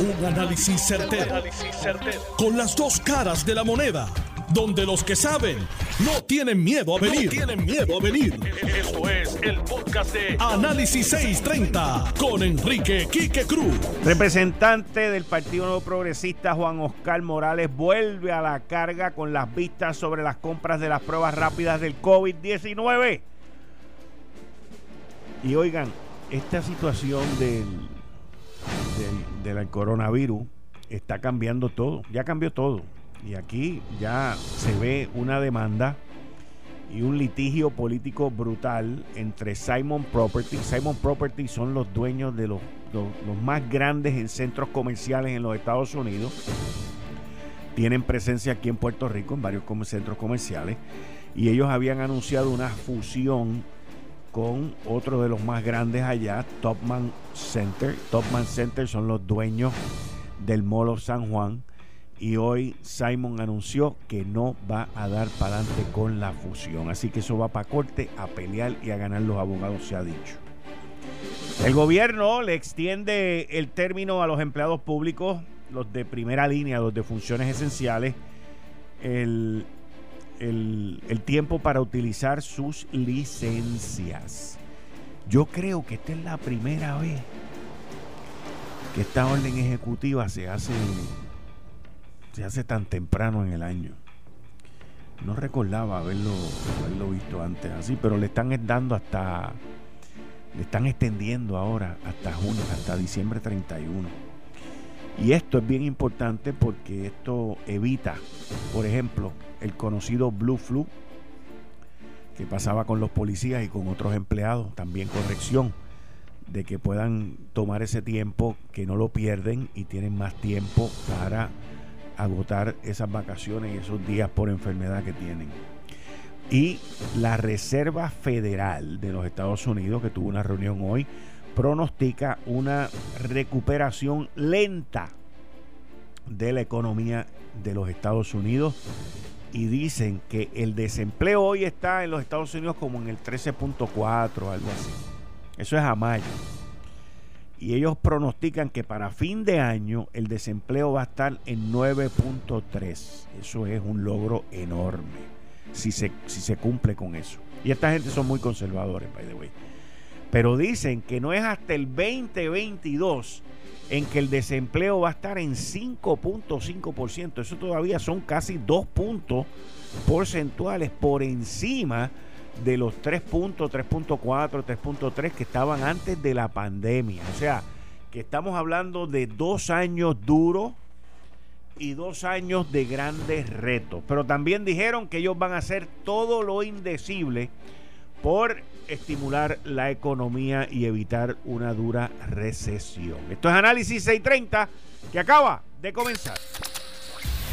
Un análisis certero, Con las dos caras de la moneda. Donde los que saben no tienen miedo a venir. tienen miedo a venir. Esto es el podcast de Análisis 630 con Enrique Quique Cruz. Representante del Partido Nuevo Progresista Juan Oscar Morales vuelve a la carga con las vistas sobre las compras de las pruebas rápidas del COVID-19. Y oigan, esta situación del del, coronavirus está cambiando todo, ya cambió todo. Y aquí ya se ve una demanda y un litigio político brutal entre Simon Property. Simon Property son los dueños de los, los, más grandes en centros comerciales en los Estados Unidos. Tienen presencia aquí en Puerto Rico en varios centros comerciales. Y ellos habían anunciado una fusión con otro de los más grandes allá, Topman Center. Topman Center son los dueños del Molo San Juan. Y hoy Simon anunció que no va a dar para adelante con la fusión. Así que eso va para corte a pelear y a ganar los abogados, se ha dicho. El gobierno le extiende el término a los empleados públicos, los de primera línea, los de funciones esenciales, el el, tiempo para utilizar sus licencias. Yo creo que esta es la primera vez que esta orden ejecutiva se hace se hace tan temprano en el año. No recordaba haberlo, haberlo visto antes así, pero le están dando hasta le están extendiendo ahora hasta junio, hasta diciembre 31. Y esto es bien importante porque esto evita, por ejemplo, el conocido Blue Flu, que pasaba con los policías y con otros empleados, también corrección, de que puedan tomar ese tiempo, que no lo pierden y tienen más tiempo para agotar esas vacaciones y esos días por enfermedad que tienen. Y la Reserva Federal de los Estados Unidos, que tuvo una reunión hoy, pronostica una recuperación lenta de la economía de los Estados Unidos y dicen que el desempleo hoy está en los Estados Unidos como en el 13.4, algo así. Eso es a mayo. Y ellos pronostican que para fin de año el desempleo va a estar en 9.3. Eso es un logro enorme si se, si se cumple con eso. Y esta gente son muy conservadores, by the way. Pero dicen que no es hasta el 2022 en que el desempleo va a estar en 5.5%. Eso todavía son casi dos puntos porcentuales por encima de los 3 puntos, 3.4, 3.3 que estaban antes de la pandemia. O sea, que estamos hablando de dos años duros y dos años de grandes retos. Pero también dijeron que ellos van a hacer todo lo indecible por estimular la economía y evitar una dura recesión. Esto es Análisis 630 que acaba de comenzar.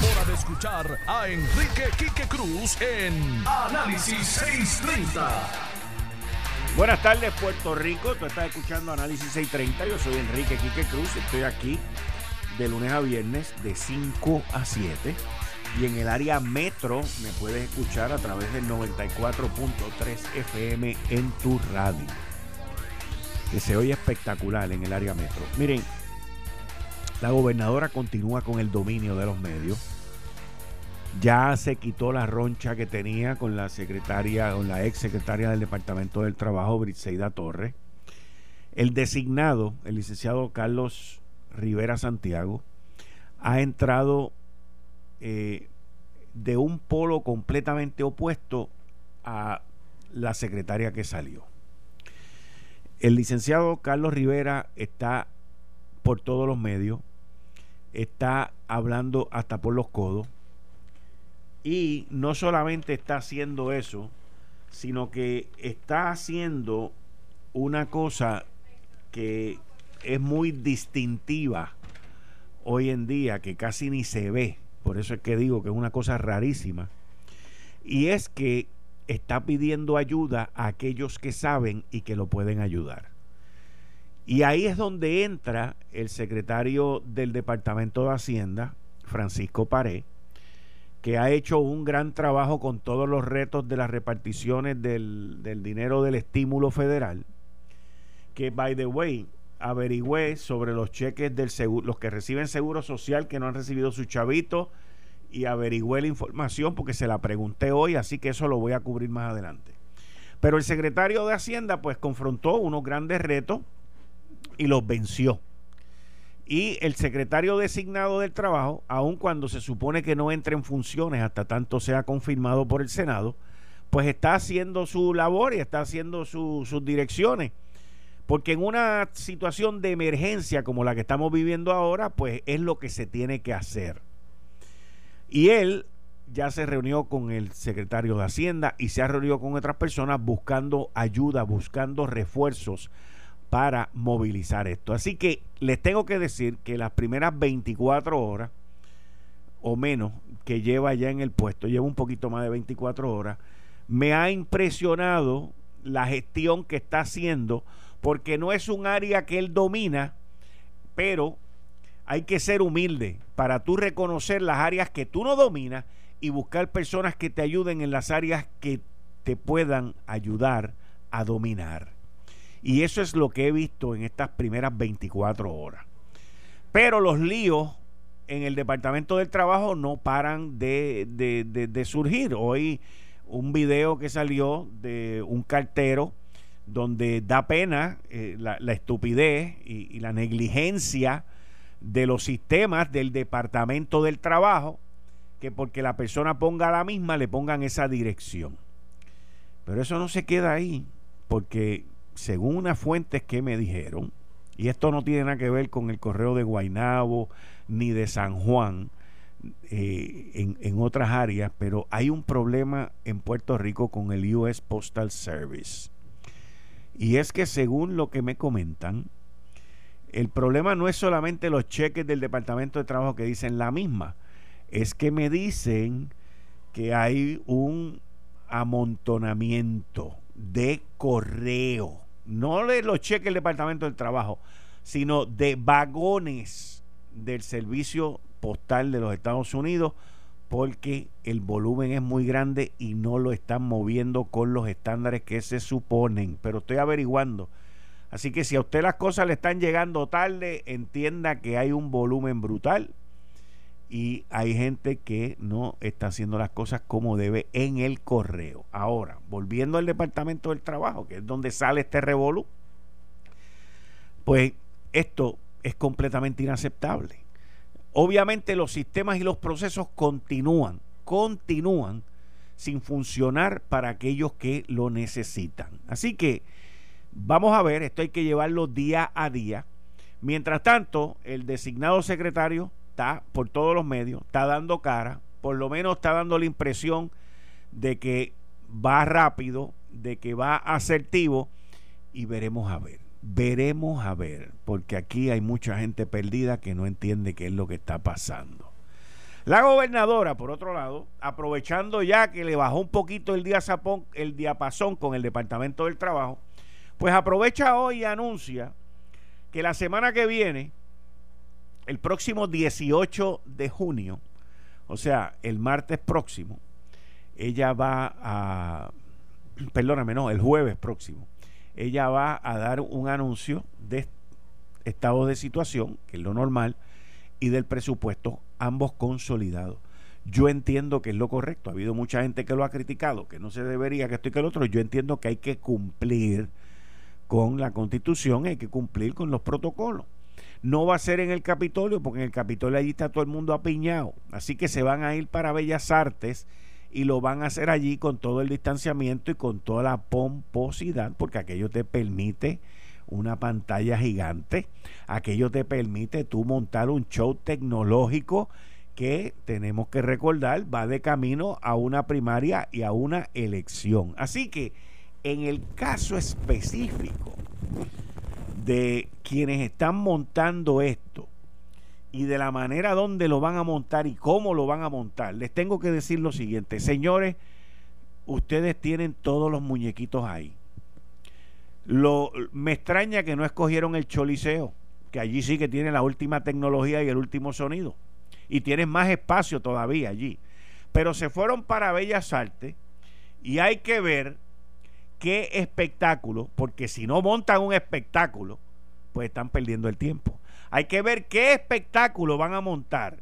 hora de escuchar a Enrique Quique Cruz en Análisis 630. Buenas tardes, Puerto Rico. Tú estás escuchando Análisis 630. Yo soy Enrique Quique Cruz. Estoy aquí de lunes a viernes de 5 a 7 y en el área metro me puedes escuchar a través del 94.3 FM en tu radio. Que se oye espectacular en el área metro. Miren, la gobernadora continúa con el dominio de los medios. Ya se quitó la roncha que tenía con la secretaria, con la ex secretaria del Departamento del Trabajo, Briseida Torres. El designado, el licenciado Carlos Rivera Santiago, ha entrado eh, de un polo completamente opuesto a la secretaria que salió. El licenciado Carlos Rivera está por todos los medios, está hablando hasta por los codos. Y no solamente está haciendo eso, sino que está haciendo una cosa que es muy distintiva hoy en día que casi ni se ve, por eso es que digo que es una cosa rarísima, y es que está pidiendo ayuda a aquellos que saben y que lo pueden ayudar. Y ahí es donde entra el secretario del Departamento de Hacienda, Francisco Paré, que ha hecho un gran trabajo con todos los retos de las reparticiones del, dinero del estímulo federal, que, by the way, averigüé sobre los cheques del seguro, los que reciben seguro social que no han recibido su chavito y averigüé la información porque se la pregunté hoy, así que eso lo voy a cubrir más adelante. Pero el secretario de Hacienda pues confrontó unos grandes retos y los venció. Y el secretario designado del trabajo, aun cuando se supone que no entre en funciones hasta tanto sea confirmado por el Senado, pues está haciendo su labor y está haciendo sus direcciones. Porque en una situación de emergencia como la que estamos viviendo ahora, pues es lo que se tiene que hacer. Y él ya se reunió con el secretario de Hacienda y se ha reunido con otras personas buscando ayuda, buscando refuerzos para movilizar esto. Así que les tengo que decir que las primeras 24 horas o menos que lleva ya en el puesto, lleva un poquito más de 24 horas, me ha impresionado la gestión que está haciendo porque no es un área que él domina, pero hay que ser humilde para tú reconocer las áreas que tú no dominas y buscar personas que te ayuden en las áreas que te puedan ayudar a dominar. Y eso es lo que he visto en estas primeras 24 horas. Pero los líos en el Departamento del Trabajo no paran de, surgir. Hoy un video que salió de un cartero donde da pena eh, la, estupidez y, y la negligencia de los sistemas del Departamento del Trabajo, que porque la persona ponga la misma le pongan esa dirección. Pero eso no se queda ahí, porque según unas fuentes que me dijeron, y esto no tiene nada que ver con el correo de Guainabo ni de San Juan, eh, en, en, otras áreas, pero hay un problema en Puerto Rico con el US Postal Service. Y es que según lo que me comentan, el problema no es solamente los cheques del Departamento de Trabajo que dicen la misma, es que me dicen que hay un amontonamiento de correo no de los cheques del Departamento del Trabajo, sino de vagones del servicio postal de los Estados Unidos porque el volumen es muy grande y no lo están moviendo con los estándares que se suponen. Pero estoy averiguando. Así que si a usted las cosas le están llegando tarde, entienda que hay un volumen brutal y hay gente que no está haciendo las cosas como debe en el correo. Ahora, volviendo al Departamento del Trabajo, que es donde sale este revolú, pues esto es completamente inaceptable. Obviamente los sistemas y los procesos continúan, continúan sin funcionar para aquellos que lo necesitan. Así que vamos a ver, esto hay que llevarlo día a día. Mientras tanto, el designado secretario por todos los medios, está dando cara, por lo menos está dando la impresión de que va rápido, de que va asertivo y veremos a ver, veremos a ver, porque aquí hay mucha gente perdida que no entiende qué es lo que está pasando. La gobernadora, por otro lado, aprovechando ya que le bajó un poquito el, el diapasón con el Departamento del Trabajo, pues aprovecha hoy y anuncia que la semana que viene el próximo 18 de junio, o sea, el martes próximo, ella va a, perdóname, no, el jueves próximo, ella va a dar un anuncio de estado de situación, que es lo normal, y del presupuesto, ambos consolidados. Yo entiendo que es lo correcto. Ha habido mucha gente que lo ha criticado, que no se debería, que esto y que el otro. Yo entiendo que hay que cumplir con la constitución, hay que cumplir con los protocolos. No va a ser en el Capitolio, porque en el Capitolio allí está todo el mundo apiñado. Así que se van a ir para Bellas Artes y lo van a hacer allí con todo el distanciamiento y con toda la pomposidad, porque aquello te permite una pantalla gigante, aquello te permite tú montar un show tecnológico que tenemos que recordar va de camino a una primaria y a una elección. Así que en el caso específico de quienes están montando esto y de la manera donde lo van a montar y cómo lo van a montar, les tengo que decir lo siguiente, señores, ustedes tienen todos los muñequitos ahí. Lo, me extraña que no escogieron el Choliseo, que allí sí que tiene la última tecnología y el último sonido. Y tienen más espacio todavía allí. Pero se fueron para Bellas Artes y hay que ver qué espectáculo, porque si no montan un espectáculo, pues están perdiendo el tiempo. Hay que ver qué espectáculo van a montar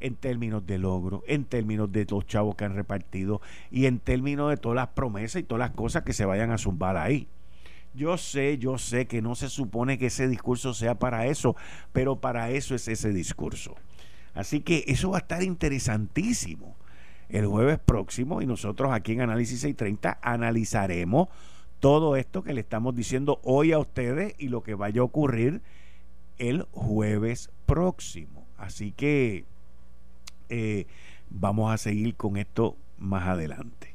en términos de logro, en términos de los chavos que han repartido y en términos de todas las promesas y todas las cosas que se vayan a zumbar ahí. Yo sé, yo sé que no se supone que ese discurso sea para eso, pero para eso es ese discurso. Así que eso va a estar interesantísimo el jueves próximo y nosotros aquí en Análisis 630 analizaremos todo esto que le estamos diciendo hoy a ustedes y lo que vaya a ocurrir el jueves próximo. Así que eh, vamos a seguir con esto más adelante.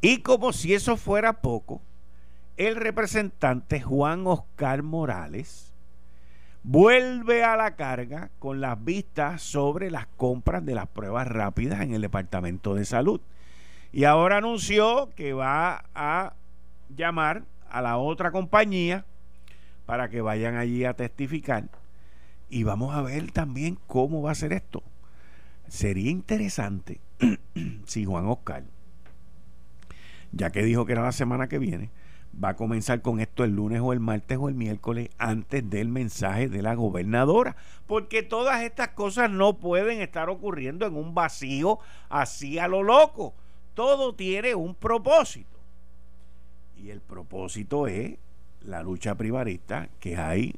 Y como si eso fuera poco, el representante Juan Oscar Morales vuelve a la carga con las vistas sobre las compras de las pruebas rápidas en el Departamento de Salud. Y ahora anunció que va a llamar a la otra compañía para que vayan allí a testificar. Y vamos a ver también cómo va a ser esto. Sería interesante si Juan Oscar, ya que dijo que era la semana que viene, va a comenzar con esto el lunes o el martes o el miércoles antes del mensaje de la gobernadora. Porque todas estas cosas no pueden estar ocurriendo en un vacío así a lo loco. Todo tiene un propósito. Y el propósito es la lucha privarista que hay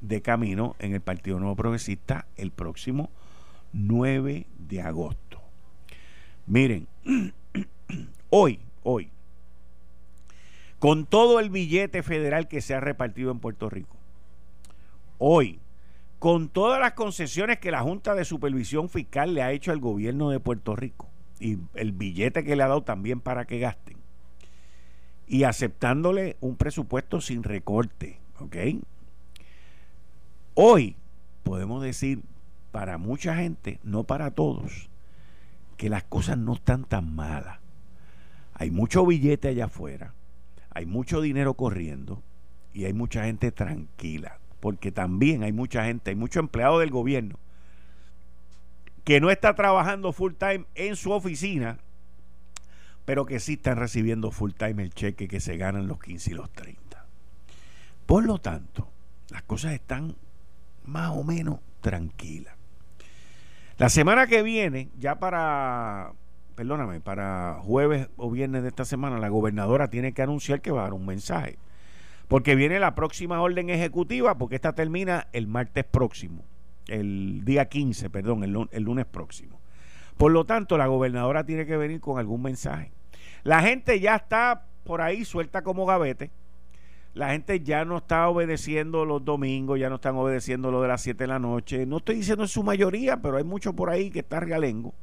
de camino en el Partido Nuevo Progresista el próximo 9 de agosto. Miren, hoy, hoy, con todo el billete federal que se ha repartido en Puerto Rico, hoy, con todas las concesiones que la Junta de Supervisión Fiscal le ha hecho al gobierno de Puerto Rico y el billete que le ha dado también para que gasten, y aceptándole un presupuesto sin recorte, ¿ok? Hoy podemos decir para mucha gente, no para todos, que las cosas no están tan malas. Hay mucho billete allá afuera, hay mucho dinero corriendo y hay mucha gente tranquila, porque también hay mucha gente, hay mucho empleado del gobierno que no está trabajando full time en su oficina, pero que sí están recibiendo full time el cheque que se ganan los 15 y los 30. Por lo tanto, las cosas están más o menos tranquilas. La semana que viene, ya para, perdóname, para jueves o viernes de esta semana, la gobernadora tiene que anunciar que va a dar un mensaje. Porque viene la próxima orden ejecutiva, porque esta termina el martes próximo, el día 15, perdón, el, lunes próximo. Por lo tanto, la gobernadora tiene que venir con algún mensaje. La gente ya está por ahí suelta como gavete la gente ya no está obedeciendo los domingos, ya no están obedeciendo lo de las 7 de la noche. No estoy diciendo en su mayoría, pero hay mucho por ahí que está realengo.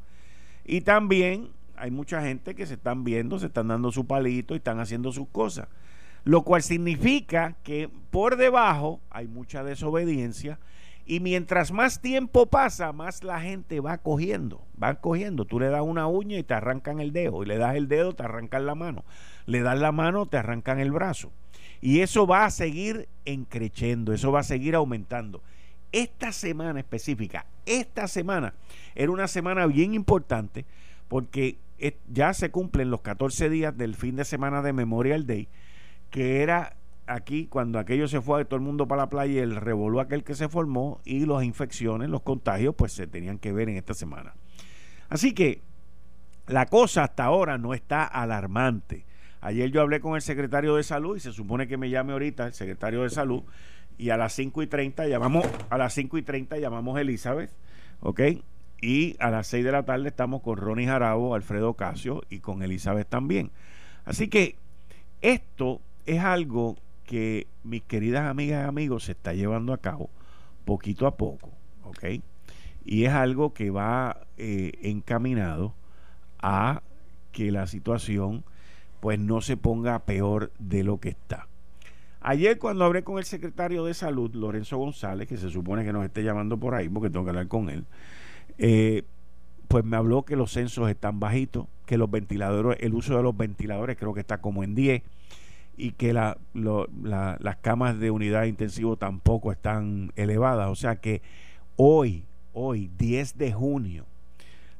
Y también hay mucha gente que se están viendo, se están dando su palito y están haciendo sus cosas. Lo cual significa que por debajo hay mucha desobediencia y mientras más tiempo pasa, más la gente va cogiendo, va cogiendo. Tú le das una uña y te arrancan el dedo, y le das el dedo, te arrancan la mano. Le das la mano, te arrancan el brazo. Y eso va a seguir encreciendo, eso va a seguir aumentando. Esta semana específica, esta semana, era una semana bien importante porque ya se cumplen los 14 días del fin de semana de Memorial Day, que era aquí cuando aquello se fue todo el mundo para la playa el revolú aquel que se formó y las infecciones, los contagios, pues se tenían que ver en esta semana. Así que la cosa hasta ahora no está alarmante. Ayer yo hablé con el secretario de salud y se supone que me llame ahorita el secretario de salud y a las 5 y 30 llamamos, a las 5 y 30 llamamos Elizabeth, ¿ok? Y a las 6 de la tarde estamos con Ronnie Jarabo, Alfredo Casio y con Elizabeth también. Así que esto es algo que mis queridas amigas y amigos se está llevando a cabo poquito a poco, ¿ok? Y es algo que va eh, encaminado a que la situación pues no se ponga peor de lo que está. Ayer cuando hablé con el secretario de salud, Lorenzo González, que se supone que nos esté llamando por ahí porque tengo que hablar con él, eh, pues me habló que los censos están bajitos, que los ventiladores, el uso de los ventiladores creo que está como en 10 y que la, las camas de unidad intensivo tampoco están elevadas. O sea que hoy, hoy, 10 de junio,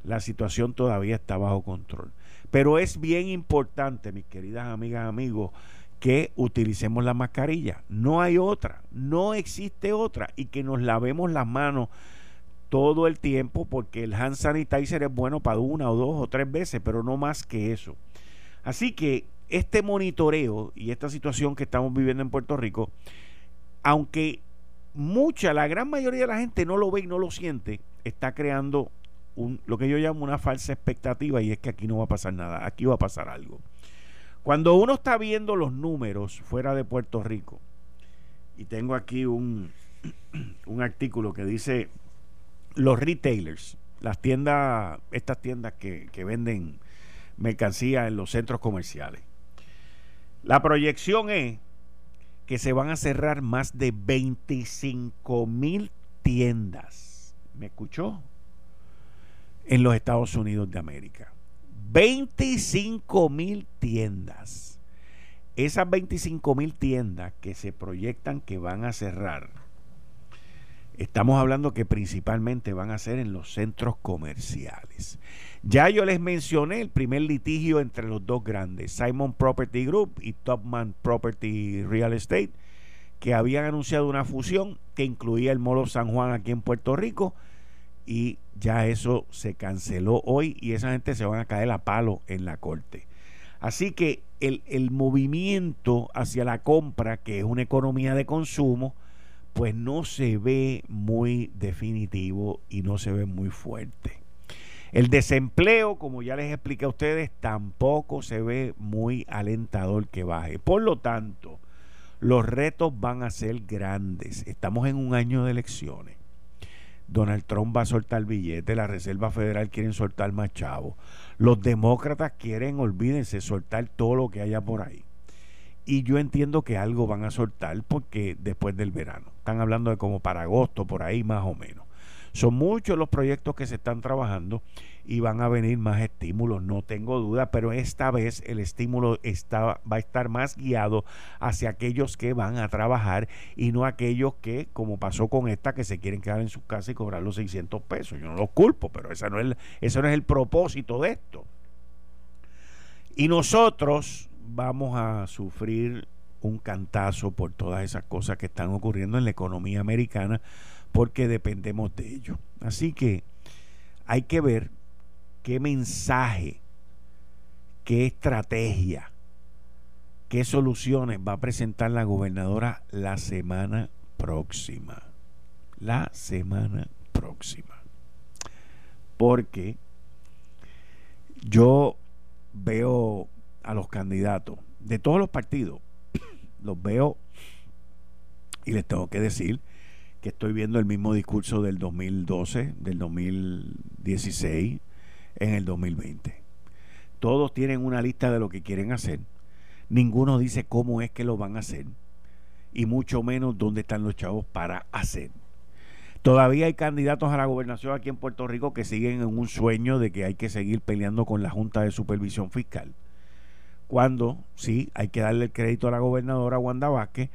la situación todavía está bajo control. Pero es bien importante, mis queridas amigas, amigos, que utilicemos la mascarilla. No hay otra, no existe otra. Y que nos lavemos las manos todo el tiempo porque el hand sanitizer es bueno para una o dos o tres veces, pero no más que eso. Así que este monitoreo y esta situación que estamos viviendo en Puerto Rico, aunque mucha, la gran mayoría de la gente no lo ve y no lo siente, está creando un, lo que yo llamo una falsa expectativa y es que aquí no va a pasar nada, aquí va a pasar algo. Cuando uno está viendo los números fuera de Puerto Rico, y tengo aquí un, un artículo que dice los retailers, las tiendas, estas tiendas que, que venden mercancía en los centros comerciales. La proyección es que se van a cerrar más de 25 mil tiendas. ¿Me escuchó? En los Estados Unidos de América. 25 mil tiendas. Esas 25 mil tiendas que se proyectan que van a cerrar, estamos hablando que principalmente van a ser en los centros comerciales. Ya yo les mencioné el primer litigio entre los dos grandes, Simon Property Group y Topman Property Real Estate, que habían anunciado una fusión que incluía el Molo San Juan aquí en Puerto Rico y ya eso se canceló hoy y esa gente se van a caer a palo en la corte. Así que el, el movimiento hacia la compra, que es una economía de consumo, pues no se ve muy definitivo y no se ve muy fuerte. El desempleo, como ya les expliqué a ustedes, tampoco se ve muy alentador que baje. Por lo tanto, los retos van a ser grandes. Estamos en un año de elecciones. Donald Trump va a soltar billete, la Reserva Federal quieren soltar más chavos. Los demócratas quieren, olvídense, soltar todo lo que haya por ahí. Y yo entiendo que algo van a soltar porque después del verano. Están hablando de como para agosto, por ahí más o menos. Son muchos los proyectos que se están trabajando y van a venir más estímulos, no tengo duda, pero esta vez el estímulo está, va a estar más guiado hacia aquellos que van a trabajar y no aquellos que, como pasó con esta, que se quieren quedar en su casa y cobrar los 600 pesos. Yo no los culpo, pero esa no es, ese no es el propósito de esto. Y nosotros vamos a sufrir un cantazo por todas esas cosas que están ocurriendo en la economía americana porque dependemos de ello. Así que hay que ver qué mensaje, qué estrategia, qué soluciones va a presentar la gobernadora la semana próxima. La semana próxima. Porque yo veo a los candidatos de todos los partidos, los veo y les tengo que decir que estoy viendo el mismo discurso del 2012, del 2016, en el 2020. Todos tienen una lista de lo que quieren hacer. Ninguno dice cómo es que lo van a hacer. Y mucho menos dónde están los chavos para hacer. Todavía hay candidatos a la gobernación aquí en Puerto Rico que siguen en un sueño de que hay que seguir peleando con la Junta de Supervisión Fiscal. Cuando sí hay que darle el crédito a la gobernadora Wanda Vázquez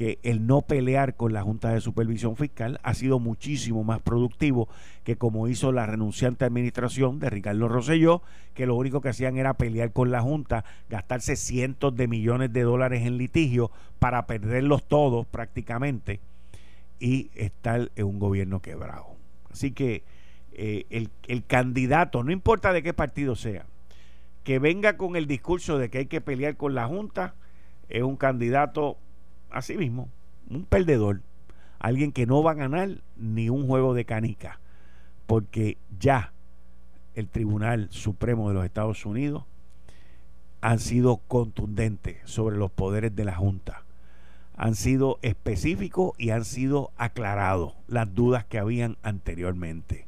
que el no pelear con la Junta de Supervisión Fiscal ha sido muchísimo más productivo que como hizo la renunciante administración de Ricardo Rosselló, que lo único que hacían era pelear con la Junta, gastarse cientos de millones de dólares en litigio para perderlos todos prácticamente y estar en un gobierno quebrado. Así que eh, el, el candidato, no importa de qué partido sea, que venga con el discurso de que hay que pelear con la Junta, es un candidato así mismo, un perdedor, alguien que no va a ganar ni un juego de canica, porque ya el Tribunal Supremo de los Estados Unidos han sido contundentes sobre los poderes de la Junta. Han sido específicos y han sido aclarados las dudas que habían anteriormente.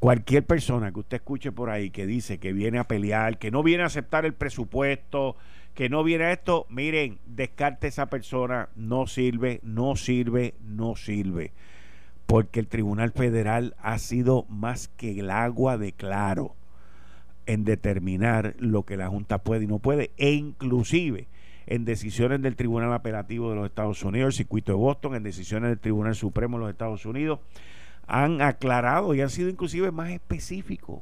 Cualquier persona que usted escuche por ahí que dice que viene a pelear, que no viene a aceptar el presupuesto, que no viene esto, miren, descarte esa persona, no sirve, no sirve, no sirve. Porque el Tribunal Federal ha sido más que el agua de claro en determinar lo que la Junta puede y no puede, e inclusive en decisiones del Tribunal Apelativo de los Estados Unidos, el circuito de Boston, en decisiones del Tribunal Supremo de los Estados Unidos, han aclarado y han sido inclusive más específicos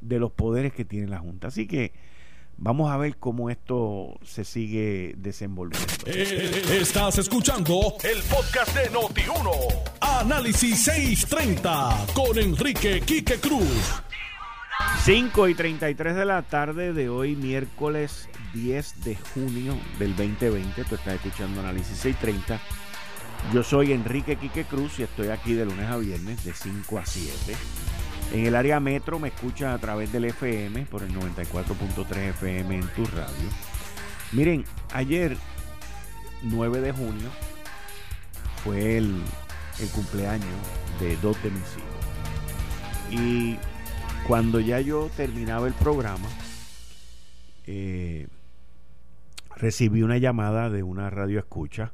de los poderes que tiene la Junta. Así que vamos a ver cómo esto se sigue desenvolviendo. Eh, estás escuchando el podcast de Noti1. Análisis 630 con Enrique Quique Cruz. 5 y 33 de la tarde de hoy, miércoles 10 de junio del 2020. Tú estás escuchando Análisis 630. Yo soy Enrique Quique Cruz y estoy aquí de lunes a viernes de 5 a 7. En el área metro me escuchan a través del FM por el 94.3 FM en tu radio. Miren, ayer 9 de junio fue el, el cumpleaños de dos de mis hijos. Y cuando ya yo terminaba el programa, eh, recibí una llamada de una radio escucha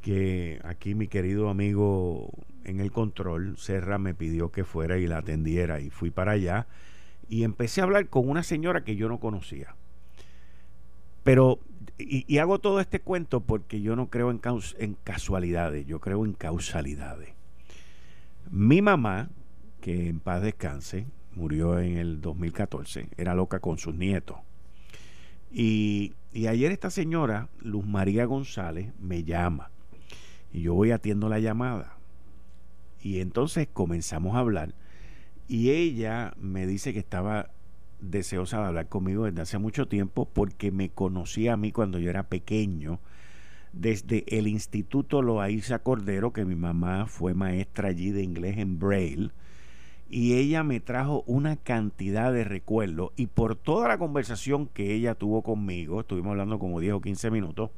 que aquí mi querido amigo en el control, Serra, me pidió que fuera y la atendiera y fui para allá y empecé a hablar con una señora que yo no conocía. Pero, y, hago todo este cuento porque yo no creo en, en casualidades, yo creo en causalidades. Mi mamá, que en paz descanse, murió en el 2014, era loca con sus nietos. Y, y ayer esta señora, Luz María González, me llama y yo voy atiendo la llamada. Y entonces comenzamos a hablar y ella me dice que estaba deseosa de hablar conmigo desde hace mucho tiempo porque me conocía a mí cuando yo era pequeño. Desde el Instituto Loaiza Cordero, que mi mamá fue maestra allí de inglés en Braille, y ella me trajo una cantidad de recuerdos y por toda la conversación que ella tuvo conmigo, estuvimos hablando como 10 o 15 minutos,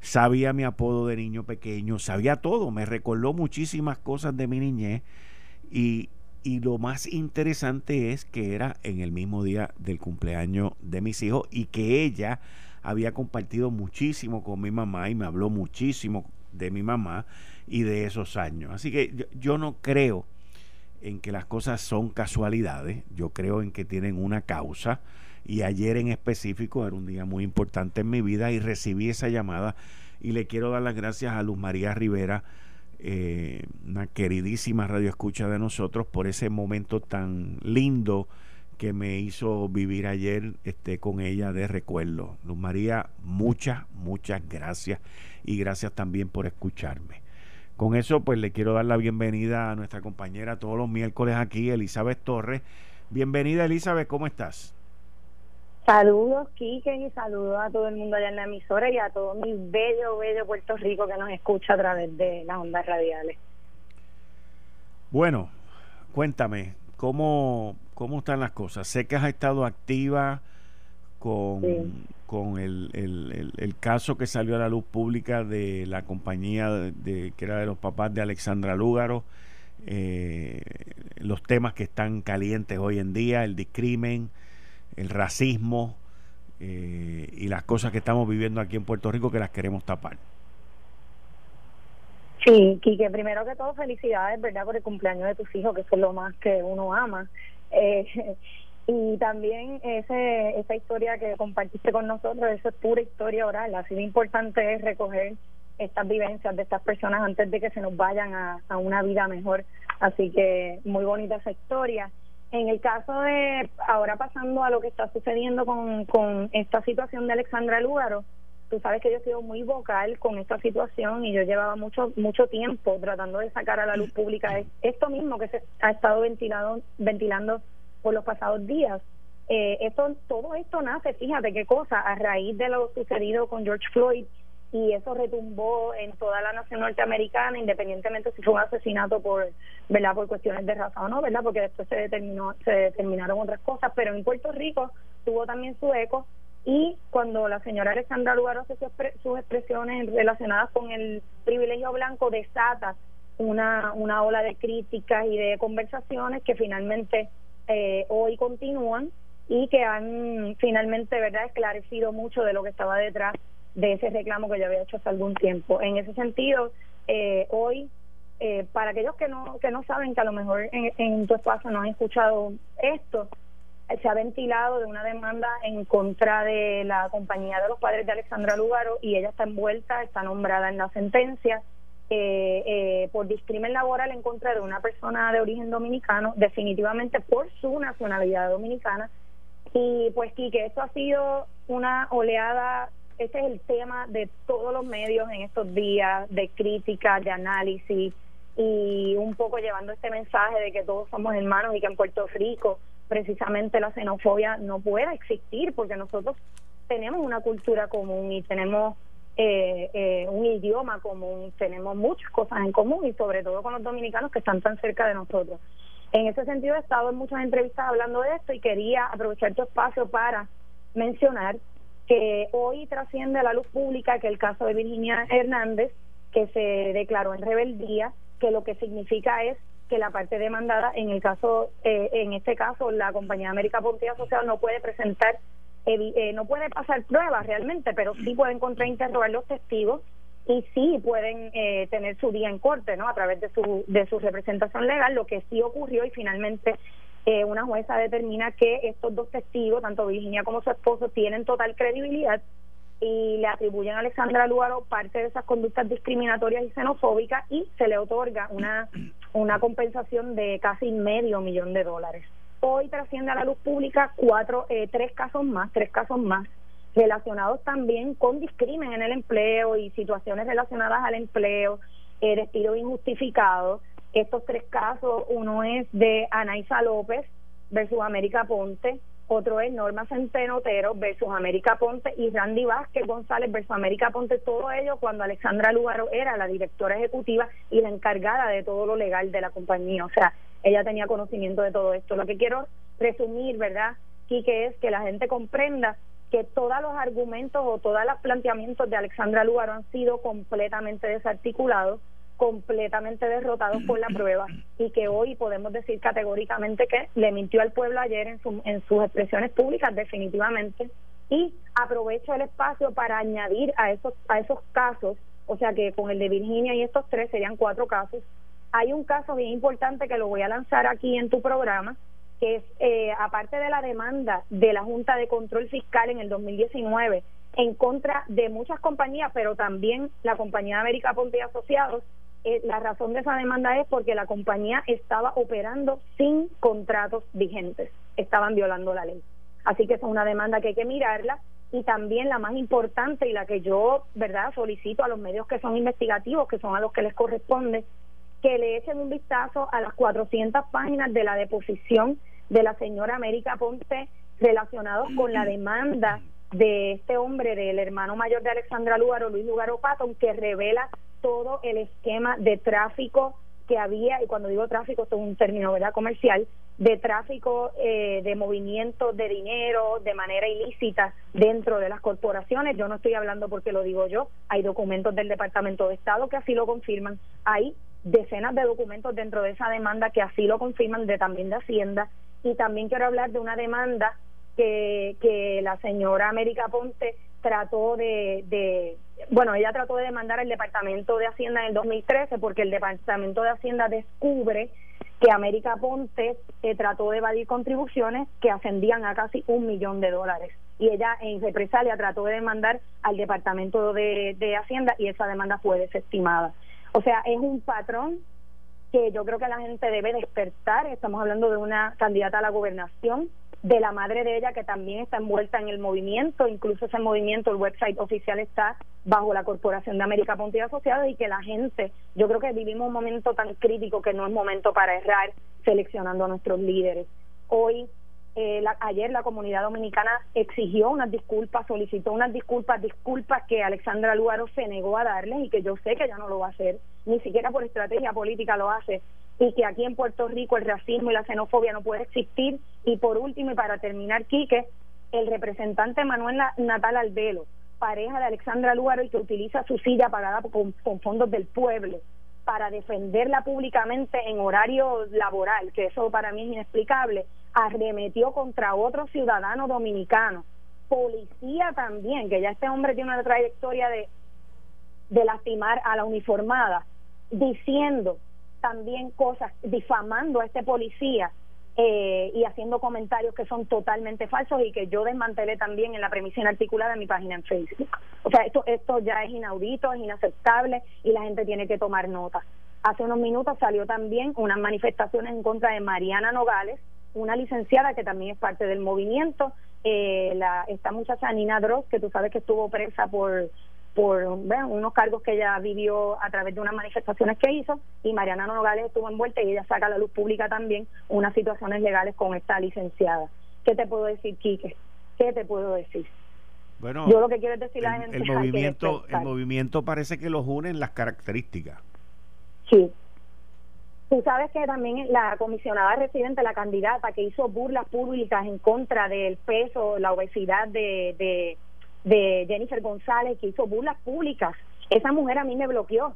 sabía mi apodo de niño pequeño, sabía todo, me recordó muchísimas cosas de mi niñez y, y lo más interesante es que era en el mismo día del cumpleaños de mis hijos y que ella había compartido muchísimo con mi mamá y me habló muchísimo de mi mamá y de esos años. Así que yo no creo en que las cosas son casualidades, yo creo en que tienen una causa y ayer en específico era un día muy importante en mi vida y recibí esa llamada y le quiero dar las gracias a Luz María Rivera, eh, una queridísima radioescucha de nosotros, por ese momento tan lindo que me hizo vivir ayer este, con ella de recuerdo. Luz María, muchas, muchas gracias y gracias también por escucharme. Con eso, pues le quiero dar la bienvenida a nuestra compañera todos los miércoles aquí, Elizabeth Torres. Bienvenida, Elizabeth, ¿cómo estás? Saludos, Kike, y saludos a todo el mundo allá en la emisora y a todo mi bello, bello Puerto Rico que nos escucha a través de las ondas radiales. Bueno, cuéntame, ¿cómo, cómo están las cosas? Sé que has estado activa con, con el, el, el, caso que salió a la luz pública de la compañía de, que era de los papás de Alexandra Lúgaro, eh, los temas que están calientes hoy en día, el discrimen, el racismo eh, y las cosas que estamos viviendo aquí en Puerto Rico que las queremos tapar. Sí, Quique, primero que todo felicidades, ¿verdad? Por el cumpleaños de tus hijos, que eso es lo más que uno ama. Eh, y también ese, esa historia que compartiste con nosotros, eso es pura historia oral. Así de importante es recoger estas vivencias de estas personas antes de que se nos vayan a, a una vida mejor. Así que muy bonita esa historia. En el caso de, ahora pasando a lo que está sucediendo con, con esta situación de Alexandra Lúgaro, tú sabes que yo he sido muy vocal con esta situación y yo llevaba mucho mucho tiempo tratando de sacar a la luz pública esto mismo que se ha estado ventilado, ventilando por los pasados días. Eh, esto, todo esto nace, fíjate qué cosa, a raíz de lo sucedido con George Floyd y eso retumbó en toda la nación norteamericana, independientemente si fue un asesinato por, ¿verdad? por cuestiones de raza o no, ¿verdad? Porque después se determinó, se determinaron otras cosas, pero en Puerto Rico tuvo también su eco y cuando la señora Alexandra Lugaro hace sus expresiones relacionadas con el privilegio blanco desata una, una ola de críticas y de conversaciones que finalmente eh, hoy continúan y que han finalmente, ¿verdad?, esclarecido mucho de lo que estaba detrás de ese reclamo que yo había hecho hace algún tiempo. En ese sentido, eh, hoy, eh, para aquellos que no, que no saben que a lo mejor en, en tu espacio no han escuchado esto, se ha ventilado de una demanda en contra de la compañía de los padres de Alexandra Lugaro y ella está envuelta, está nombrada en la sentencia eh, eh, por discrimen laboral en contra de una persona de origen dominicano, definitivamente por su nacionalidad dominicana. Y pues sí, que esto ha sido una oleada, este es el tema de todos los medios en estos días, de crítica, de análisis y un poco llevando este mensaje de que todos somos hermanos y que en Puerto Rico precisamente la xenofobia no pueda existir porque nosotros tenemos una cultura común y tenemos eh, eh, un idioma común, tenemos muchas cosas en común y sobre todo con los dominicanos que están tan cerca de nosotros. En ese sentido he estado en muchas entrevistas hablando de esto y quería aprovechar tu espacio para mencionar que hoy trasciende a la luz pública que el caso de Virginia Hernández, que se declaró en rebeldía, que lo que significa es que la parte demandada, en el caso, eh, en este caso, la compañía América Pontilla Social no puede presentar, eh, no puede pasar pruebas realmente, pero sí pueden contrainterrogar los testigos y sí pueden eh, tener su día en corte, ¿no? A través de su, de su representación legal, lo que sí ocurrió y finalmente una jueza determina que estos dos testigos, tanto Virginia como su esposo, tienen total credibilidad y le atribuyen a Alexandra Lugaro parte de esas conductas discriminatorias y xenofóbicas y se le otorga una, una compensación de casi medio millón de dólares. Hoy trasciende a la luz pública cuatro, eh, tres casos más, tres casos más relacionados también con discrimen en el empleo y situaciones relacionadas al empleo, eh, despido injustificado. Estos tres casos, uno es de Anaisa López versus América Ponte, otro es Norma Centeno Otero versus América Ponte y Randy Vázquez González versus América Ponte, todo ello cuando Alexandra Lugaro era la directora ejecutiva y la encargada de todo lo legal de la compañía, o sea, ella tenía conocimiento de todo esto. Lo que quiero resumir, ¿verdad? que es que la gente comprenda que todos los argumentos o todos los planteamientos de Alexandra Lugaro han sido completamente desarticulados completamente derrotados por la prueba y que hoy podemos decir categóricamente que le mintió al pueblo ayer en, en sus expresiones públicas definitivamente y aprovecho el espacio para añadir a esos a esos casos o sea que con el de Virginia y estos tres serían cuatro casos. Hay un caso bien importante que lo voy a lanzar aquí en tu programa que es eh, aparte de la demanda de la Junta de Control Fiscal en el 2019 en contra de muchas compañías, pero también la compañía América Ponte y Asociados, eh, la razón de esa demanda es porque la compañía estaba operando sin contratos vigentes, estaban violando la ley. Así que es una demanda que hay que mirarla y también la más importante y la que yo, ¿verdad?, solicito a los medios que son investigativos, que son a los que les corresponde, que le echen un vistazo a las 400 páginas de la deposición de la señora América Ponce relacionados con la demanda de este hombre, del hermano mayor de Alexandra Lugaro, Luis Lugaro Patton, que revela todo el esquema de tráfico que había, y cuando digo tráfico, esto es un término ¿verdad? comercial, de tráfico eh, de movimiento de dinero de manera ilícita dentro de las corporaciones. Yo no estoy hablando porque lo digo yo, hay documentos del Departamento de Estado que así lo confirman, hay decenas de documentos dentro de esa demanda que así lo confirman de también de Hacienda y también quiero hablar de una demanda que, que la señora América Ponte trató de, de, bueno, ella trató de demandar al Departamento de Hacienda en el 2013 porque el Departamento de Hacienda descubre que América Ponte eh, trató de evadir contribuciones que ascendían a casi un millón de dólares. Y ella en represalia trató de demandar al Departamento de, de Hacienda y esa demanda fue desestimada. O sea, es un patrón que yo creo que la gente debe despertar. Estamos hablando de una candidata a la gobernación de la madre de ella que también está envuelta en el movimiento, incluso ese movimiento, el website oficial está bajo la Corporación de América Ponte y Asociados y que la gente, yo creo que vivimos un momento tan crítico que no es momento para errar seleccionando a nuestros líderes. Hoy eh, ayer la comunidad dominicana exigió unas disculpas, solicitó unas disculpas, disculpas que Alexandra Lugaro se negó a darles y que yo sé que ya no lo va a hacer, ni siquiera por estrategia política lo hace, y que aquí en Puerto Rico el racismo y la xenofobia no puede existir. Y por último, y para terminar, Quique, el representante Manuel Natal Albelo, pareja de Alexandra Lugaro y que utiliza su silla pagada con, con fondos del pueblo para defenderla públicamente en horario laboral, que eso para mí es inexplicable, arremetió contra otro ciudadano dominicano, policía también, que ya este hombre tiene una trayectoria de, de lastimar a la uniformada, diciendo también cosas, difamando a este policía eh, y haciendo comentarios que son totalmente falsos y que yo desmantelé también en la premisa inarticulada en mi página en Facebook. O sea, esto, esto ya es inaudito, es inaceptable y la gente tiene que tomar nota. Hace unos minutos salió también unas manifestaciones en contra de Mariana Nogales, una licenciada que también es parte del movimiento, eh, la, esta muchacha Nina Dross, que tú sabes que estuvo presa por por unos cargos que ella vivió a través de unas manifestaciones que hizo y Mariana Nogales estuvo envuelta y ella saca a la luz pública también unas situaciones legales con esta licenciada. ¿Qué te puedo decir, Quique? ¿Qué te puedo decir? Bueno, yo lo que quiero decir a la gente el movimiento, el movimiento parece que los unen las características. Sí, Tú sabes que también la comisionada residente, la candidata que hizo burlas públicas en contra del peso, la obesidad de, de, de Jennifer González, que hizo burlas públicas, esa mujer a mí me bloqueó.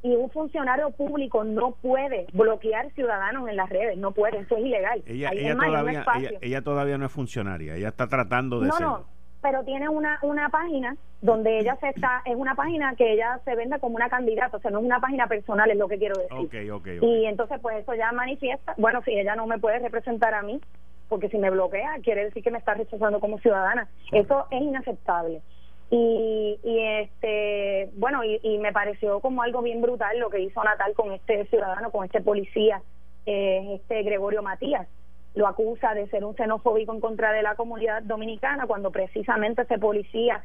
Y un funcionario público no puede bloquear ciudadanos en las redes, no puede, eso es ilegal. Ella, ella, todavía, ella, todavía no es funcionaria, ella está tratando de no, pero tiene una, una página donde ella se está, es una página que ella se vende como una candidata, o sea, no es una página personal, es lo que quiero decir. Y entonces, pues eso ya manifiesta, bueno, si ella no me puede representar a mí, porque si me bloquea, quiere decir que me está rechazando como ciudadana. Eso es inaceptable. Y, y este, bueno, y, y, me pareció como algo bien brutal lo que hizo Natal con este ciudadano, con este policía, eh, este Gregorio Matías lo acusa de ser un xenofóbico en contra de la comunidad dominicana, cuando precisamente ese policía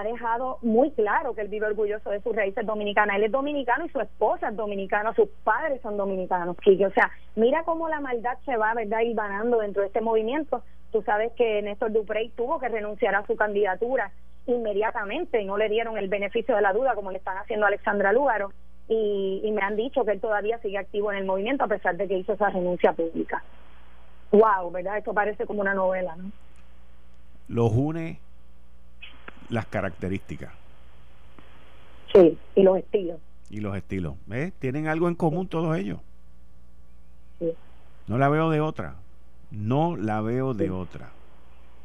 ha dejado muy claro que él vive orgulloso de sus raíces dominicanas. Él es dominicano y su esposa es dominicana, sus padres son dominicanos, O sea, mira cómo la maldad se va, ¿verdad?, ganando dentro de este movimiento. Tú sabes que Néstor Duprey tuvo que renunciar a su candidatura inmediatamente y no le dieron el beneficio de la duda como le están haciendo a Alexandra Lúgaro y, y me han dicho que él todavía sigue activo en el movimiento a pesar de que hizo esa renuncia pública wow, ¿verdad? Esto parece como una novela, ¿no? Los une las características. Sí, y los estilos. Y los estilos. ¿Ves? Tienen algo en común todos ellos. Sí. No la veo de otra. No la veo de otra.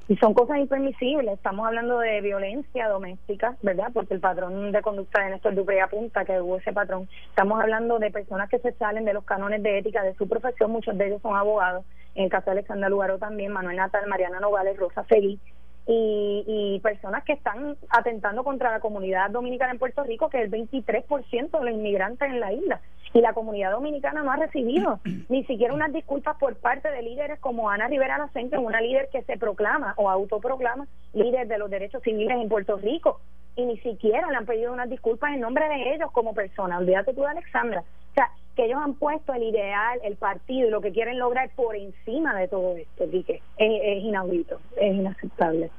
Y son cosas impermisibles. Estamos hablando de violencia doméstica, ¿verdad? Porque el patrón de conducta de Néstor Dupré apunta que hubo ese patrón. Estamos hablando de personas que se salen de los cánones de ética de su profesión. Muchos de ellos son abogados en el caso de Alexandra Lugaro también, Manuel Natal, Mariana Nogales, Rosa Seguí, y, y, personas que están atentando contra la comunidad dominicana en Puerto Rico, que es el 23% de los inmigrantes en la isla. Y la comunidad dominicana no ha recibido ni siquiera unas disculpas por parte de líderes como Ana Rivera Lacente, una líder que se proclama o autoproclama líder de los derechos civiles en Puerto Rico. Y ni siquiera le han pedido unas disculpas en nombre de ellos como persona. Olvídate tú de Alexandra. O sea, que ellos han puesto el ideal, el partido y lo que quieren lograr por encima de todo esto, Quique. Es, inaudito, es inaceptable.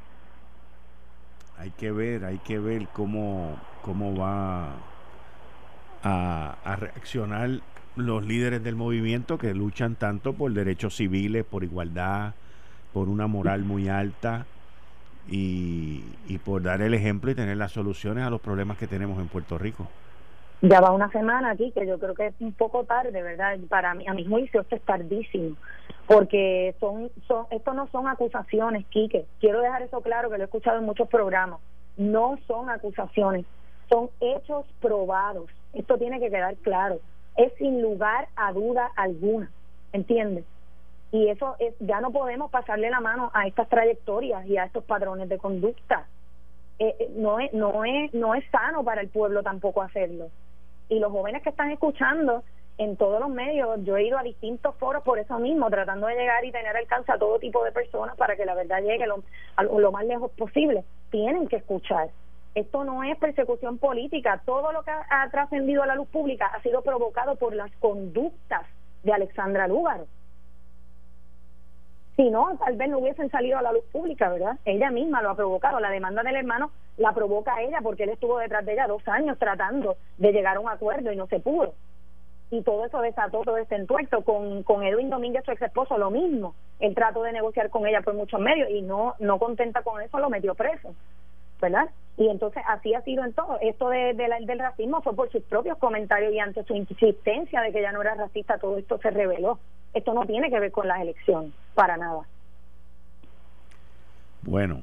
Hay que ver, hay que ver cómo, cómo va a, a reaccionar los líderes del movimiento que luchan tanto por derechos civiles, por igualdad, por una moral muy alta y, y por dar el ejemplo y tener las soluciones a los problemas que tenemos en Puerto Rico. Ya va una semana aquí, que yo creo que es un poco tarde, ¿verdad? Para mí, a mi juicio, esto es tardísimo, porque son, son, esto no son acusaciones, Quique. Quiero dejar eso claro, que lo he escuchado en muchos programas. No son acusaciones, son hechos probados. Esto tiene que quedar claro. Es sin lugar a duda alguna, ¿entiendes? Y eso es, ya no podemos pasarle la mano a estas trayectorias y a estos padrones de conducta. Eh, eh, no es no es no es sano para el pueblo tampoco hacerlo y los jóvenes que están escuchando en todos los medios, yo he ido a distintos foros por eso mismo, tratando de llegar y tener alcance a todo tipo de personas para que la verdad llegue lo, lo más lejos posible. Tienen que escuchar. Esto no es persecución política. Todo lo que ha, trascendido a la luz pública ha sido provocado por las conductas de Alexandra Lúgaro. Si no, tal vez no hubiesen salido a la luz pública, ¿verdad? Ella misma lo ha provocado. La demanda del hermano la provoca ella porque él estuvo detrás de ella dos años tratando de llegar a un acuerdo y no se pudo. Y todo eso desató todo este entuerto. Con, con Edwin Domínguez, su ex esposo, lo mismo. Él trató de negociar con ella por muchos medios y no, no contenta con eso, lo metió preso. ¿verdad? Y entonces así ha sido en todo. Esto de, del racismo fue por sus propios comentarios y ante su insistencia de que ella no era racista, todo esto se reveló. Esto no tiene que ver con las elecciones, para nada. Bueno,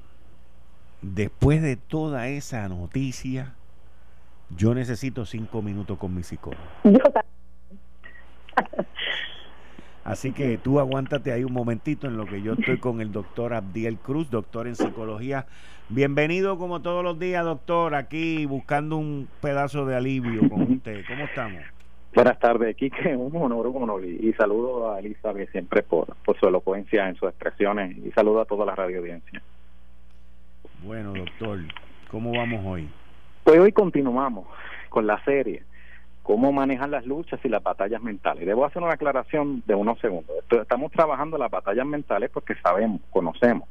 después de toda esa noticia, yo necesito cinco minutos con mi psicólogo. Así que tú aguántate ahí un momentito en lo que yo estoy con el doctor Abdiel Cruz, doctor en psicología. Bienvenido como todos los días, doctor, aquí buscando un pedazo de alivio con usted. ¿Cómo estamos? Buenas tardes, Quique, un honor, un honor. Y, saludo a Elizabeth siempre por, por su elocuencia en sus expresiones y saludo a toda la radio audiencia. Bueno, doctor, ¿cómo vamos hoy? Pues hoy continuamos con la serie cómo manejar las luchas y las batallas mentales. Debo hacer una aclaración de unos segundos. Estamos trabajando las batallas mentales porque sabemos, conocemos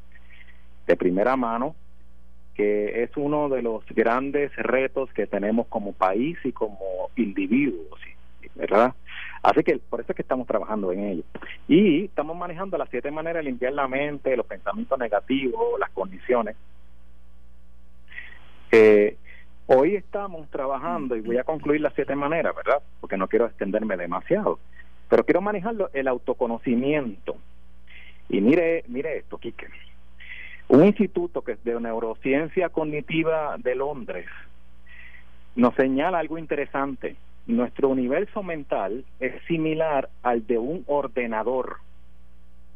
de primera mano que es uno de los grandes retos que tenemos como país y como individuos, ¿verdad? Así que por eso es que estamos trabajando en ello. Y estamos manejando las siete maneras de limpiar la mente, los pensamientos negativos, las condiciones. Eh, hoy estamos trabajando, y voy a concluir las siete maneras, ¿verdad? Porque no quiero extenderme demasiado, pero quiero manejarlo el autoconocimiento. Y mire, mire esto, Quique. Un instituto que es de neurociencia cognitiva de Londres nos señala algo interesante nuestro universo mental es similar al de un ordenador.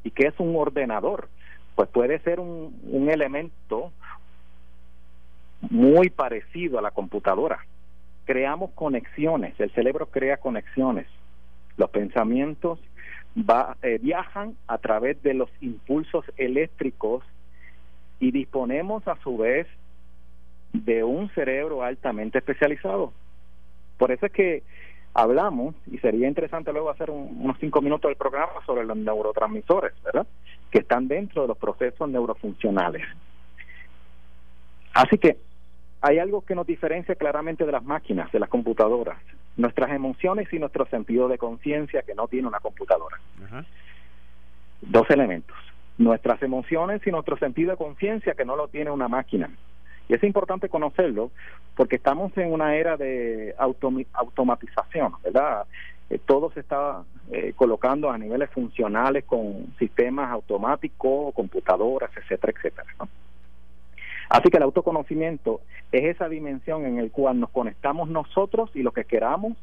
¿Y qué es un ordenador? Pues puede ser un, un elemento muy parecido a la computadora. Creamos conexiones, el cerebro crea conexiones. Los pensamientos va, eh, viajan a través de los impulsos eléctricos y disponemos a su vez de un cerebro altamente especializado. Por eso es que hablamos, y sería interesante luego hacer unos cinco minutos del programa sobre los neurotransmisores, ¿verdad? Que están dentro de los procesos neurofuncionales. Así que hay algo que nos diferencia claramente de las máquinas, de las computadoras, nuestras emociones y nuestro sentido de conciencia que no tiene una computadora. Dos elementos, nuestras emociones y nuestro sentido de conciencia que no lo tiene una máquina. Y es importante conocerlo porque estamos en una era de automatización, ¿verdad? Eh, todo se está eh, colocando a niveles funcionales con sistemas automáticos, computadoras, etcétera, etcétera. Así que el autoconocimiento es esa dimensión en la cual nos conectamos nosotros y lo que queramos,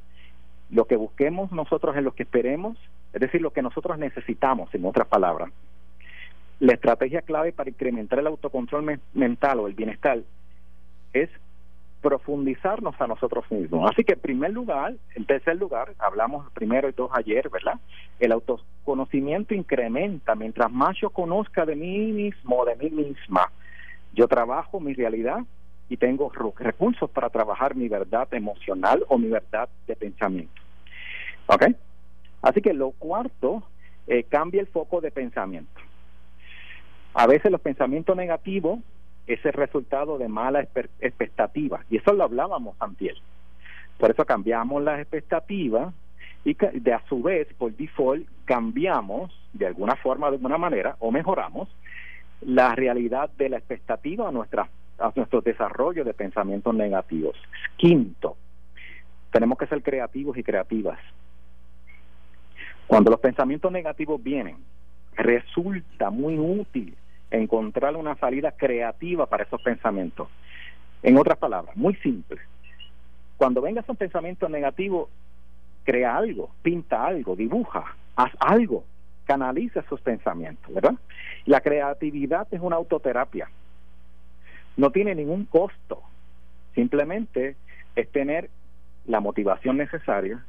lo que busquemos nosotros es lo que esperemos, es decir, lo que nosotros necesitamos, en otras palabras. La estrategia clave para incrementar el autocontrol mental o el bienestar es profundizarnos a nosotros mismos. Así que en primer lugar, en tercer lugar, hablamos primero y dos ayer, ¿verdad? El autoconocimiento incrementa mientras más yo conozca de mí mismo, de mí misma. Yo trabajo mi realidad y tengo recursos para trabajar mi verdad emocional o mi verdad de pensamiento. ¿Ok? Así que lo cuarto, eh, cambia el foco de pensamiento. A veces los pensamientos negativos es el resultado de malas expectativas, y eso lo hablábamos antes. Por eso cambiamos las expectativas y de a su vez, por default, cambiamos de alguna forma, de alguna manera, o mejoramos la realidad de la expectativa a, nuestra, a nuestro desarrollo de pensamientos negativos. Quinto, tenemos que ser creativos y creativas. Cuando los pensamientos negativos vienen, resulta muy útil encontrar una salida creativa para esos pensamientos. En otras palabras, muy simple. Cuando vengas un pensamiento negativo, crea algo, pinta algo, dibuja, haz algo, canaliza esos pensamientos, ¿verdad? La creatividad es una autoterapia. No tiene ningún costo. Simplemente es tener la motivación necesaria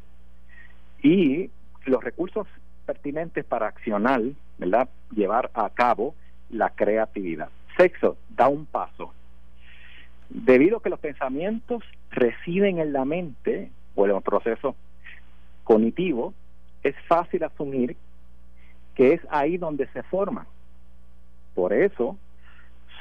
y los recursos pertinentes para accionar, ¿verdad? Llevar a cabo la creatividad. Sexo, da un paso. Debido a que los pensamientos residen en la mente o en el proceso cognitivo, es fácil asumir que es ahí donde se forman. Por eso,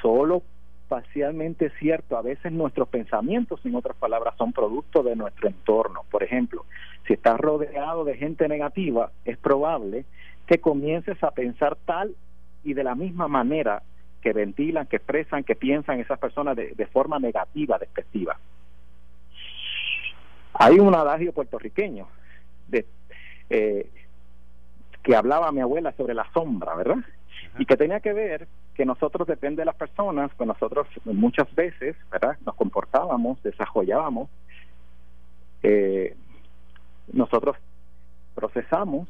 solo parcialmente cierto, a veces nuestros pensamientos, en otras palabras, son producto de nuestro entorno. Por ejemplo, si estás rodeado de gente negativa, es probable que comiences a pensar tal y de la misma manera que ventilan, que expresan, que piensan esas personas de, forma negativa, despectiva. Hay un adagio puertorriqueño de, eh, que hablaba mi abuela sobre la sombra, ¿verdad? Y que tenía que ver que nosotros, depende de las personas, pues nosotros muchas veces, ¿verdad? Nos comportábamos, desarrollábamos, eh, nosotros procesamos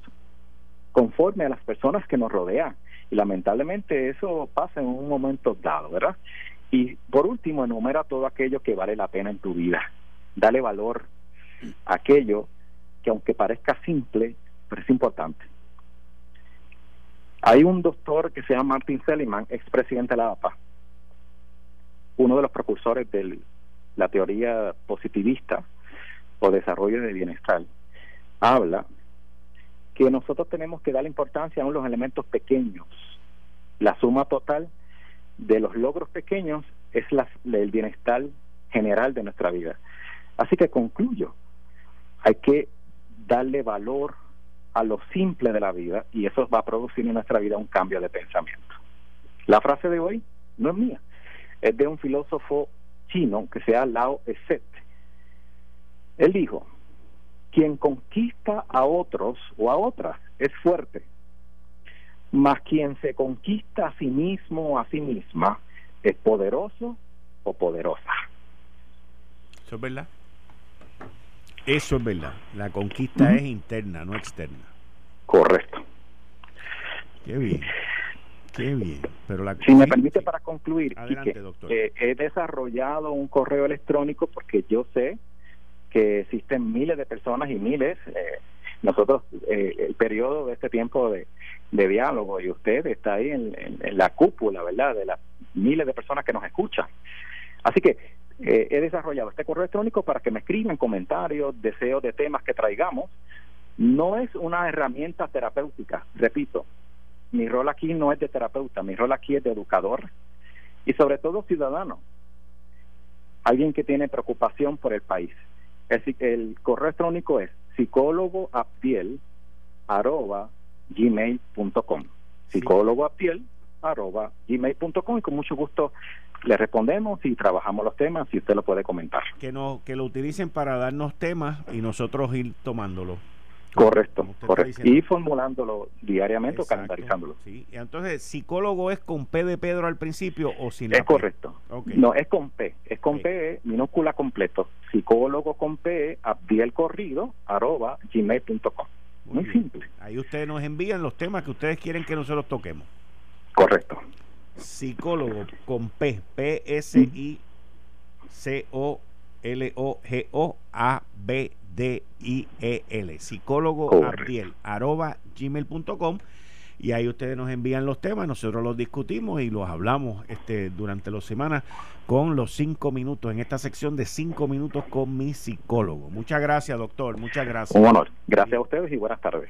conforme a las personas que nos rodean. Y lamentablemente eso pasa en un momento dado, ¿verdad? Y por último, enumera todo aquello que vale la pena en tu vida. Dale valor a aquello que aunque parezca simple, pero es importante. Hay un doctor que se llama Martin Seligman, expresidente de la APA, uno de los precursores de la teoría positivista o desarrollo de bienestar, habla que nosotros tenemos que dar importancia a los elementos pequeños. La suma total de los logros pequeños es la, el bienestar general de nuestra vida. Así que concluyo, hay que darle valor a lo simple de la vida y eso va a producir en nuestra vida un cambio de pensamiento. La frase de hoy no es mía, es de un filósofo chino que se llama Lao Tse. Él dijo, quien conquista a otros o a otras es fuerte, mas quien se conquista a sí mismo o a sí misma es poderoso o poderosa. Eso es verdad. Eso es verdad. La conquista es interna, no externa. Correcto. Qué bien. Qué bien. Pero la, si me permite para concluir, eh, he desarrollado un correo electrónico porque yo sé que existen miles de personas y miles. Eh, nosotros, eh, el periodo de este tiempo de, diálogo y usted está ahí en, la cúpula, ¿verdad? De las miles de personas que nos escuchan. Así que eh, he desarrollado este correo electrónico para que me escriban comentarios, deseos de temas que traigamos. No es una herramienta terapéutica, repito, mi rol aquí no es de terapeuta, mi rol aquí es de educador y sobre todo ciudadano, alguien que tiene preocupación por el país. El, el correo electrónico es psicólogo arroba gmail.com psicólogo arroba gmail.com y con mucho gusto le respondemos y trabajamos los temas y usted lo puede comentar. Que, no, que lo utilicen para darnos temas y nosotros ir tomándolo. Correcto, correcto. Y formulándolo diariamente o calendarizándolo. Sí. Y entonces, ¿psicólogo es con P de Pedro al principio o sin Es correcto. No, es con P. Es con P, minúscula completo. Psicólogo con P, corrido arroba gmail.com. Muy, Muy simple. Ahí ustedes nos envían los temas que ustedes quieren que nosotros toquemos. Correcto. Psicólogo con P, P-S-I-C-O-L-O-G-O-A-B D-I-E-L, psicólogo Abdiel, arroba gmail.com. Y ahí ustedes nos envían los temas, nosotros los discutimos y los hablamos este, durante las semanas con los cinco minutos, en esta sección de cinco minutos con mi psicólogo. Muchas gracias, doctor. Muchas gracias. Un honor. Gracias a ustedes y buenas tardes.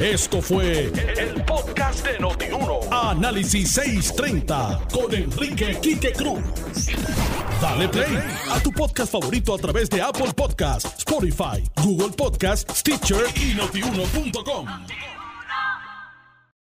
Esto fue el, podcast de Notiuno. Análisis 630 con Enrique Quique Cruz. Dale play a tu podcast favorito a través de Apple Podcasts, Spotify, Google Podcasts, Stitcher y notiuno.com.